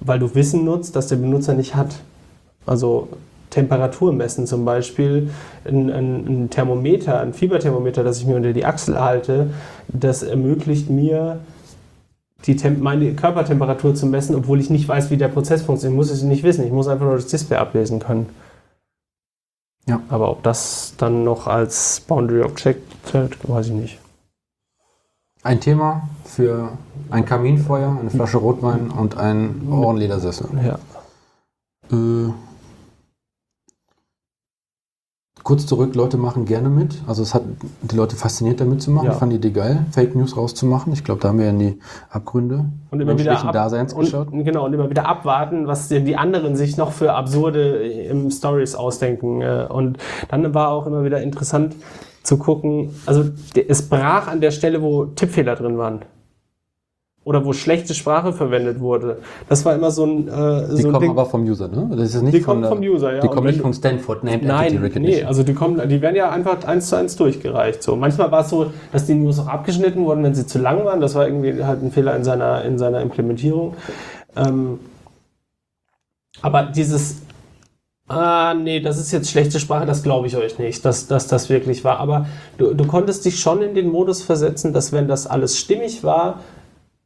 Weil du Wissen nutzt, das der Benutzer nicht hat. Also Temperatur messen zum Beispiel, ein, ein, ein Thermometer, ein Fieberthermometer, das ich mir unter die Achsel halte, das ermöglicht mir, die Tem meine Körpertemperatur zu messen, obwohl ich nicht weiß, wie der Prozess funktioniert. Ich muss es nicht wissen, ich muss einfach nur das Display ablesen können. Ja. Aber ob das dann noch als Boundary Object zählt, weiß ich nicht. Ein Thema für ein Kaminfeuer, eine Flasche Rotwein und ein Ohrenledersessel. Ja. Äh, kurz zurück, Leute machen gerne mit. Also es hat die Leute fasziniert, da mitzumachen. Ja. Fanden die Idee geil, Fake News rauszumachen. Ich glaube, da haben wir in die Abgründe Und immer wieder ab, Daseins geschaut. und, genau, und immer wieder abwarten, was die anderen sich noch für absurde im Stories ausdenken. äh, Und dann war auch immer wieder interessant zu gucken, also es brach an der Stelle, wo Tippfehler drin waren. Oder wo schlechte Sprache verwendet wurde. Das war immer so ein, äh, Die so kommen Ding. aber vom User, ne? Das ist nicht Die von kommen vom User, ja. Die kommen nicht von Stanford Named Nein, Entity nee, Recognition. also die kommen, die werden ja einfach eins zu eins durchgereicht. So. Manchmal war es so, dass die News auch abgeschnitten wurden, wenn sie zu lang waren. Das war irgendwie halt ein Fehler in seiner, in seiner Implementierung. Ähm, aber dieses, ah, nee, das ist jetzt schlechte Sprache, das glaube ich euch nicht, dass, dass das wirklich war. Aber du, du konntest dich schon in den Modus versetzen, dass wenn das alles stimmig war,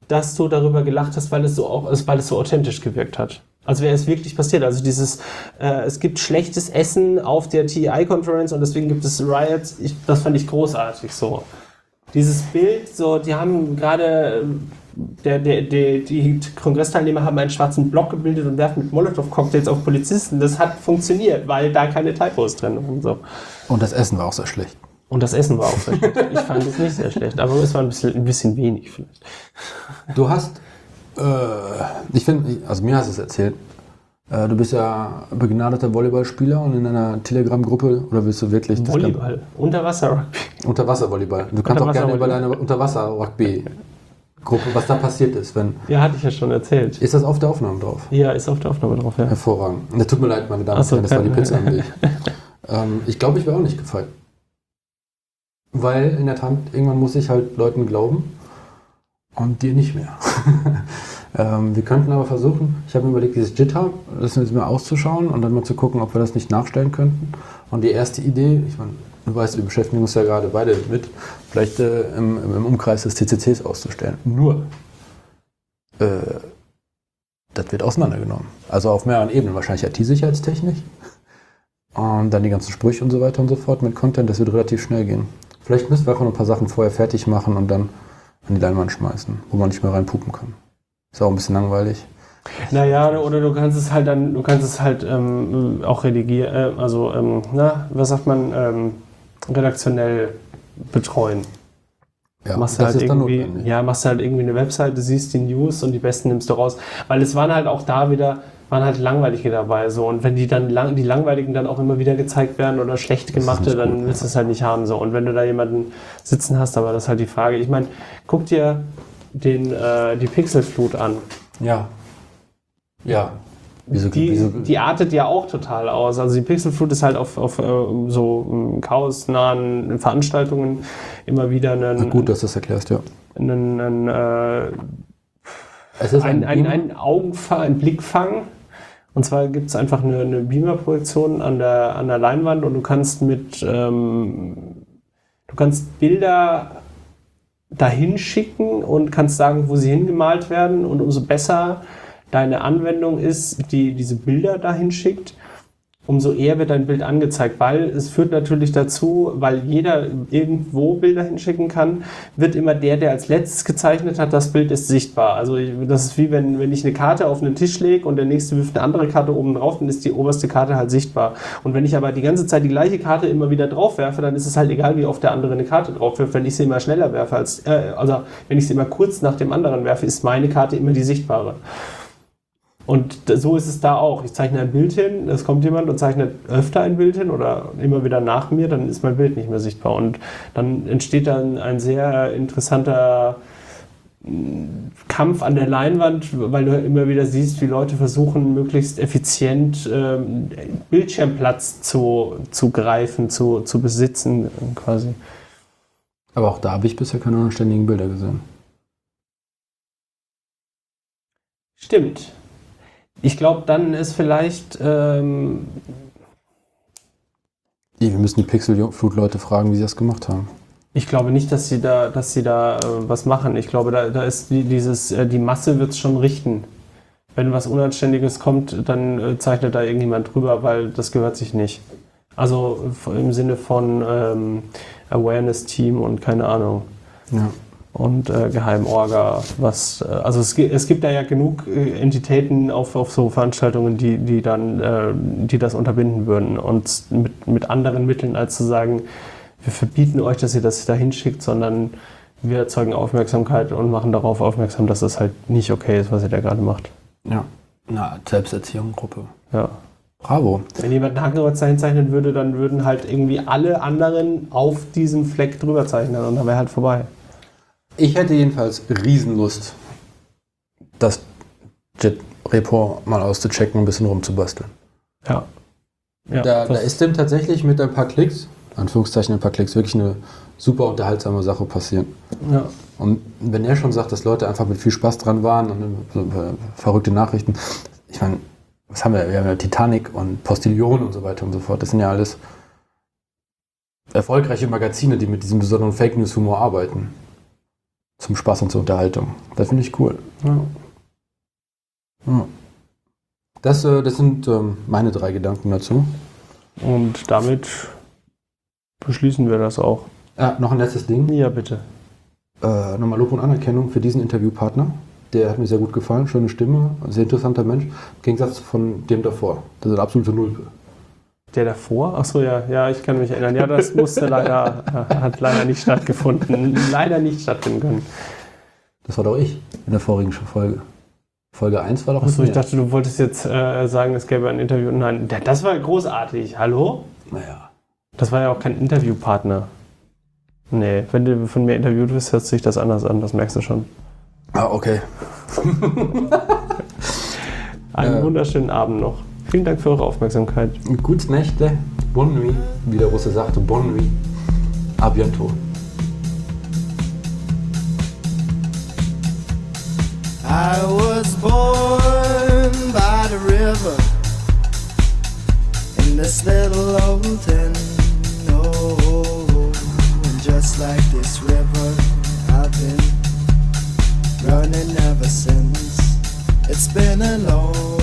dass du darüber gelacht hast, weil es so, auch, weil es so authentisch gewirkt hat. Also wäre es wirklich passiert. Also dieses, äh, es gibt schlechtes Essen auf der TI-Conference und deswegen gibt es Riots. Ich, das fand ich großartig so. Dieses Bild, so, die haben gerade, ähm, der, der, der, die Kongressteilnehmer haben einen schwarzen Block gebildet und werfen mit Molotow-Cocktails auf Polizisten. Das hat funktioniert, weil da keine Typos drin waren. So. Und das Essen war auch sehr schlecht. Und das Essen war auch sehr schlecht. Ich fand es nicht sehr schlecht, aber es war ein bisschen, ein bisschen wenig vielleicht. Du hast, äh, ich finde, also mir hast du es erzählt, Äh, du bist ja begnadeter Volleyballspieler und in einer Telegram-Gruppe, oder willst du wirklich Volleyball. Unterwasser-Rugby. Unterwasser-Volleyball. Du kannst auch gerne über deine Unterwasser-Rugby-Gruppe, was da passiert ist. Wenn, Ja, hatte ich ja schon erzählt. ist das auf der Aufnahme drauf? Ja, ist auf der Aufnahme drauf, ja. Hervorragend. Das tut mir leid, meine Damen und so, Herren, das war die Pizza am Weg. ähm, ich glaube, ich wäre auch nicht gefallen. Weil in der Tat, irgendwann muss ich halt Leuten glauben und dir nicht mehr. ähm, wir könnten aber versuchen, ich habe mir überlegt, dieses Jitter, das jetzt mal auszuschauen und dann mal zu gucken, ob wir das nicht nachstellen könnten. Und die erste Idee, ich meine, du weißt, wir beschäftigen uns ja gerade beide mit, vielleicht äh, im, im Umkreis des TCCs auszustellen. Nur, äh, das wird auseinandergenommen. Also auf mehreren Ebenen, wahrscheinlich IT-Sicherheitstechnik. Und dann die ganzen Sprüche und so weiter und so fort mit Content, das wird relativ schnell gehen. Vielleicht müssen wir einfach noch ein paar Sachen vorher fertig machen und dann an die Leinwand schmeißen, wo man nicht mehr reinpupen kann. Ist auch ein bisschen langweilig. Naja, oder du kannst es halt dann, du kannst es halt ähm, auch redigieren, äh, also, ähm, na, was sagt man, ähm, redaktionell betreuen. Ja, machst halt irgendwie, ja, machst du halt irgendwie eine Webseite, siehst die News und die besten nimmst du raus. Weil es waren halt auch da wieder, waren halt langweilige dabei so. Und wenn die dann lang, die langweiligen dann auch immer wieder gezeigt werden oder schlecht gemachte, dann gut, willst du es halt nicht haben so. Und wenn du da jemanden sitzen hast, aber das ist halt die Frage. Ich meine, guck dir den, äh, die Pixelflut an. Ja. Ja. Wieso, Die, wieso, die artet ja auch total aus. Also die Pixelflut ist halt auf, auf äh, so ähm, chaosnahen Veranstaltungen immer wieder einen, gut, dass du das erklärst, ja. einen, einen äh, Es ist ein, ein, Beamer. ein Augenfang, ein Blickfang. Und zwar gibt es einfach eine, eine Beamer-Projektion an der, an der Leinwand und du kannst mit ähm, du kannst Bilder dahin schicken und kannst sagen, wo sie hingemalt werden. Und umso besser deine Anwendung ist, die diese Bilder dahin schickt, umso eher wird dein Bild angezeigt, weil es führt natürlich dazu, weil jeder irgendwo Bilder hinschicken kann, wird immer der, der als letztes gezeichnet hat, das Bild ist sichtbar. Also ich- das ist wie wenn, wenn ich eine Karte auf einen Tisch lege und der nächste wirft eine andere Karte oben drauf, dann ist die oberste Karte halt sichtbar. Und wenn ich aber die ganze Zeit die gleiche Karte immer wieder drauf werfe, dann ist es halt egal, wie oft der andere eine Karte drauf wirft. Wenn ich sie immer schneller werfe als, äh, also wenn ich sie immer kurz nach dem anderen werfe, ist meine Karte immer die sichtbare. Und so ist es da auch. Ich zeichne ein Bild hin, es kommt jemand und zeichnet öfter ein Bild hin oder immer wieder nach mir, dann ist mein Bild nicht mehr sichtbar. Und dann entsteht dann ein sehr interessanter mh, Kampf an der Leinwand, weil du immer wieder siehst, wie Leute versuchen, möglichst effizient ähm, Bildschirmplatz zu, zu greifen, zu, zu besitzen, quasi. Aber auch da habe ich bisher keine unanständigen Bilder gesehen. Stimmt. Ich glaube, dann ist vielleicht ähm, Wir müssen die Pixelflut-Leute fragen, wie sie das gemacht haben. Ich glaube nicht, dass sie da, dass sie da äh, was machen. Ich glaube, da, da ist die, dieses, äh, die Masse wird es schon richten. Wenn was Unanständiges kommt, dann äh, zeichnet da irgendjemand drüber, weil das gehört sich nicht. Also f- im Sinne von ähm, Awareness-Team und keine Ahnung. Ja. Und äh, Geheimorga, was, äh, also es, es gibt da ja genug äh, Entitäten auf, auf so Veranstaltungen, die, die dann, äh, die das unterbinden würden. Und mit, mit anderen Mitteln, als zu sagen, wir verbieten euch, dass ihr das da hinschickt, sondern wir erzeugen Aufmerksamkeit und machen darauf aufmerksam, dass das halt nicht okay ist, was ihr da gerade macht. Ja. Na, Selbsterziehung-Gruppe. Ja. Bravo. Wenn jemand ein Hakenkreuz dahin zeichnen würde, dann würden halt irgendwie alle anderen auf diesem Fleck drüber zeichnen und dann wäre halt vorbei. Ich hätte jedenfalls Riesenlust, das Jet-Report mal auszuchecken und ein bisschen rumzubasteln. Ja. ja da, da ist dem tatsächlich mit ein paar Klicks, Anführungszeichen ein paar Klicks, wirklich eine super unterhaltsame Sache passieren. ja. Und wenn er schon sagt, dass Leute einfach mit viel Spaß dran waren und so äh, verrückte Nachrichten, ich meine, was haben wir? Wir haben ja Titanic und Postillon und so weiter und so fort. Das sind ja alles erfolgreiche Magazine, die mit diesem besonderen Fake News Humor arbeiten. Zum Spaß und zur Unterhaltung. Das finde ich cool. ja. Ja. Das, äh, das sind ähm, meine drei Gedanken dazu. Und damit beschließen wir das auch. Ah, noch ein letztes Ding. Ja, bitte. Äh, nochmal Lob und Anerkennung für diesen Interviewpartner. Der hat mir sehr gut gefallen, schöne Stimme, sehr interessanter Mensch. Im Gegensatz von dem davor. Das ist eine absolute Nulpe. Der davor? Achso, ja, ja, ich kann mich erinnern. Ja, das musste leider, äh, hat leider nicht stattgefunden. Leider nicht stattfinden können. Das war doch ich in der vorigen Folge. Folge 1 war doch Achso, ich dachte, du wolltest jetzt äh, sagen, es gäbe ein Interview. Nein, da- das war großartig. Hallo? Naja. Das war ja auch kein Interviewpartner. Nee, wenn du von mir interviewt wirst, hört sich das anders an, das merkst du schon. Ah, okay. Einen Ja. wunderschönen Abend noch. Vielen Dank für eure Aufmerksamkeit. Gute Nächte. Bonne nuit. Wie der Russe sagte, bonne nuit. A bientôt. I was born by the river in this little old town. Oh, and just like this river, I've been running ever since. It's been a long